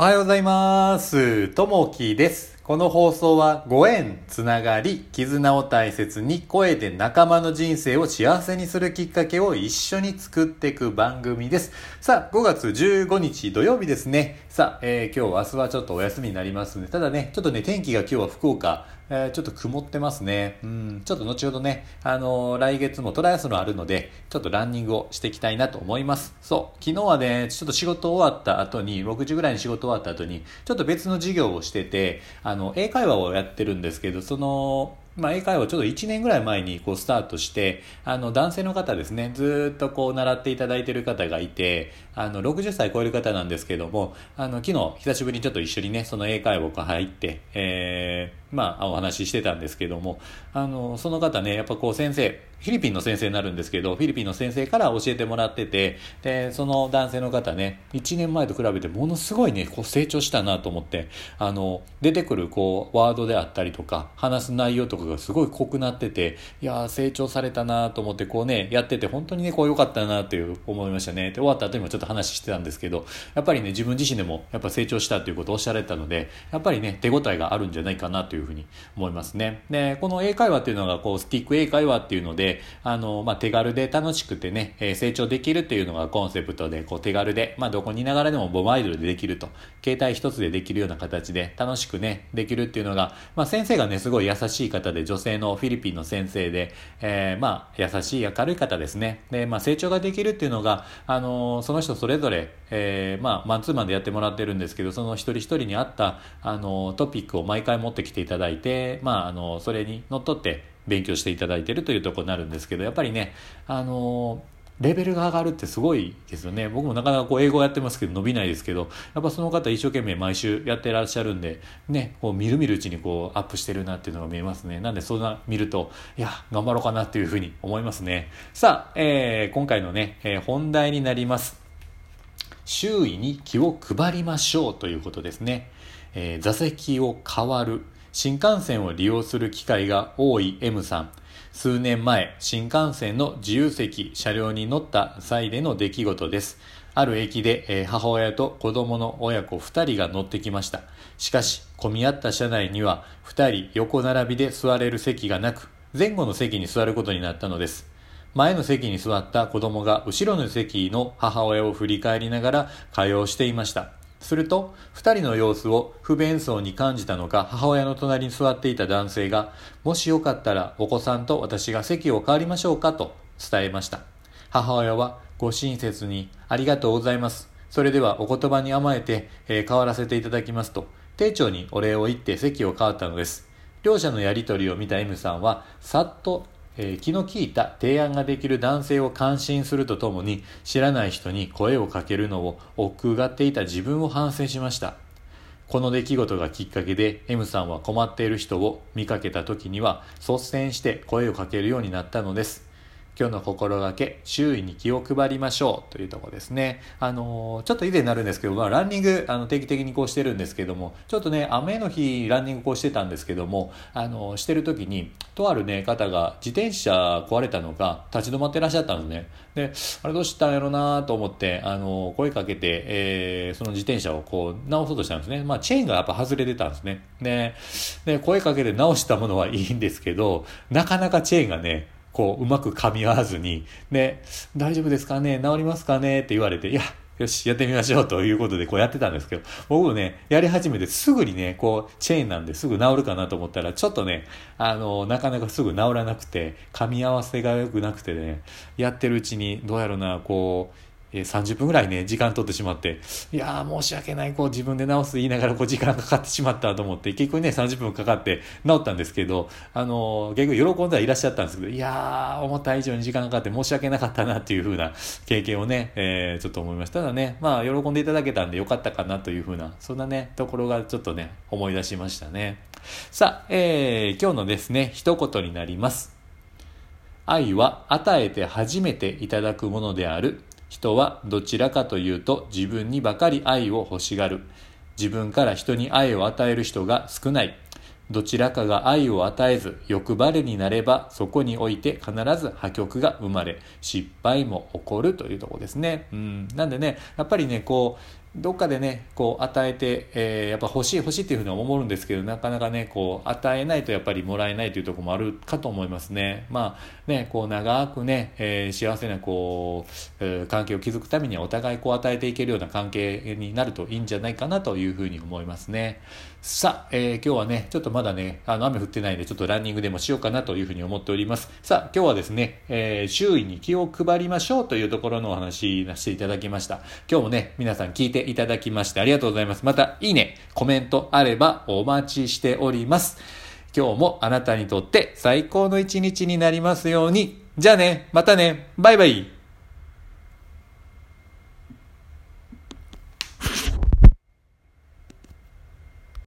おはようございます。ともきです。この放送はご縁、つながり、絆を大切に声で仲間の人生を幸せにするきっかけを一緒に作っていく番組です。さあ、5月15日土曜日ですね。さあ、えー今日、明日はちょっとお休みになりますので、ただね、ちょっとね、天気が今日は福岡、えーちょっと曇ってますね。うん、ちょっと後ほどね、あのー来月もトライアスロンあるので、ちょっとランニングをしていきたいなと思います。そう、昨日はね、ちょっと仕事終わった後に、6時ぐらいに仕事終わった後に、ちょっと別の授業をしてて、あ、の英会話をやってるんですけど、その、まあ、英会話ちょっと1年ぐらい前にこうスタートして、あの、男性の方ですね、ずっとこう習っていただいてる方がいて、あの、60歳超える方なんですけども、あの、昨日久しぶりにちょっと一緒にね、その英会話を入って、えー、まあ、お話ししてたんですけども、あの、その方ね、やっぱこう先生、フィリピンの先生になるんですけど、フィリピンの先生から教えてもらってて、で、その男性の方ね、1年前と比べてものすごいね、こう成長したなと思って、あの、出てくるこう、ワードであったりとか、話す内容とかがすごい濃くなってて、いや、成長されたなと思って、こうね、やってて本当にね、こう良かったなっていう思いましたね。で、終わった後にもちょっと話してたんですけど、やっぱりね、自分自身でもやっぱ成長したっていうことをおっしゃられたので、やっぱりね、手応えがあるんじゃないかなといういうふうに思いますね。で、この英会話っていうのが、こう、スティック英会話っていうので、あの、まあ、手軽で楽しくてね、えー成長できるっていうのがコンセプトで、こう、手軽で、まあ、どこにいながらでもモバイルでできると、携帯一つでできるような形で楽しくね、できるっていうのが、まあ、先生がね、すごい優しい方で、女性のフィリピンの先生で、えーまあ、優しい明るい方ですね。で、まあ、成長ができるっていうのが、あのその人それぞれ、えーまあ、マンツーマンでやってもらってるんですけど、その一人一人に合った、あのトピックを毎回持ってきていただいて、まあ、あのそれにのっとって勉強していただいてるというとこになるんですけど、やっぱりね、あのレベルが上がるってすごいですよね。僕もなかなかこう英語やってますけど伸びないですけど、やっぱその方一生懸命毎週やってらっしゃるんで、ね、こう見る見るうちにこうアップしてるなっていうのが見えますね。なんでそんな見ると、いや、頑張ろうかなっていうふうに思いますね。さあ、えー今回のね、えー本題になります。周囲に気を配りましょうということですね。えー座席を変わる。新幹線を利用する機会が多い M さん。数年前、新幹線の自由席車両に乗った際での出来事です。ある駅で、えー母親と子供の親子2人が乗ってきました。しかし、混み合った車内には2人横並びで座れる席がなく、前後の席に座ることになったのです。前の席に座った子供が後ろの席の母親を振り返りながら会話をしていました。すると、二人の様子を不便そうに感じたのか、母親の隣に座っていた男性が、もしよかったらお子さんと私が席を変わりましょうかと伝えました。母親はご親切にありがとうございます。それではお言葉に甘えて、えー変わらせていただきますと、丁重にお礼を言って席を変わったのです。両者のやりとりを見た M さんは、さっと、え気の利いた提案ができる男性を感心するとともに、知らない人に声をかけるのを億劫がっていた自分を反省しました。この出来事がきっかけで M さんは困っている人を見かけた時には率先して声をかけるようになったのです。今日の心がけ、周囲に気を配りましょうというとこですね。あのーちょっと以前になるんですけど、まあ、ランニング、あの、定期的にこうしてるんですけども、ちょっとね、雨の日、ランニングこうしてたんですけども、あのーしてる時に、とあるね、方が自転車壊れたのか、立ち止まってらっしゃったんですね。で、あれどうしたんやろなと思って、あのー声かけて、えーその自転車をこう、直そうとしたんですね。まあ、チェーンがやっぱ外れてたんですね。で、で声かけて直したものはいいんですけど、なかなかチェーンがね、こう、うまく噛み合わずに、で、大丈夫ですかね？治りますかね？って言われて、いや、よし、やってみましょうということでこうやってたんですけど、僕もね、やり始めてすぐにね、こう、チェーンなんですぐ治るかなと思ったら、ちょっとね、あの、なかなかすぐ治らなくて、噛み合わせが良くなくてね、やってるうちに、どうやろうな、こう、え30分ぐらいね、時間取ってしまって、いやー、申し訳ない、こう自分で直す言いながら、こう時間かかってしまったと思って、結局ね、30分かかって直ったんですけど、あのー結局喜んではいらっしゃったんですけど、いやー、思った以上に時間かかって申し訳なかったなっていう風な経験をね、えーちょっと思いました。ただね、まあ、喜んでいただけたんでよかったかなという風な、そんなね、ところがちょっとね、思い出しましたね。さあ、えー今日のですね、一言になります。愛は与えて初めていただくものである。人はどちらかというと自分にばかり愛を欲しがる。自分から人に愛を与える人が少ない。どちらかが愛を与えず欲張りになればそこにおいて必ず破局が生まれ失敗も起こるというところですね。うん、なんでねやっぱりねこう、どっかでねこう与えて、えー、やっぱ欲しい欲しいっていうふうに思うんですけどなかなかねこう与えないとやっぱりもらえないというところもあるかと思いますね。まあねこう長くね、えー、幸せなこう、えー、関係を築くためにはお互いこう与えていけるような関係になるといいんじゃないかなというふうに思いますね。さあ、えー、今日はねちょっとまだねあの雨降ってないんでちょっとランニングでもしようかなというふうに思っております。さあ今日はですね、えー、周囲に気を配りましょうというところのお話させていただきました。今日もね皆さん聞いていただきましてありがとうございます。また、いいね、コメントあればお待ちしております。今日もあなたにとって最高の一日になりますように。じゃあね、またね、バイバイ。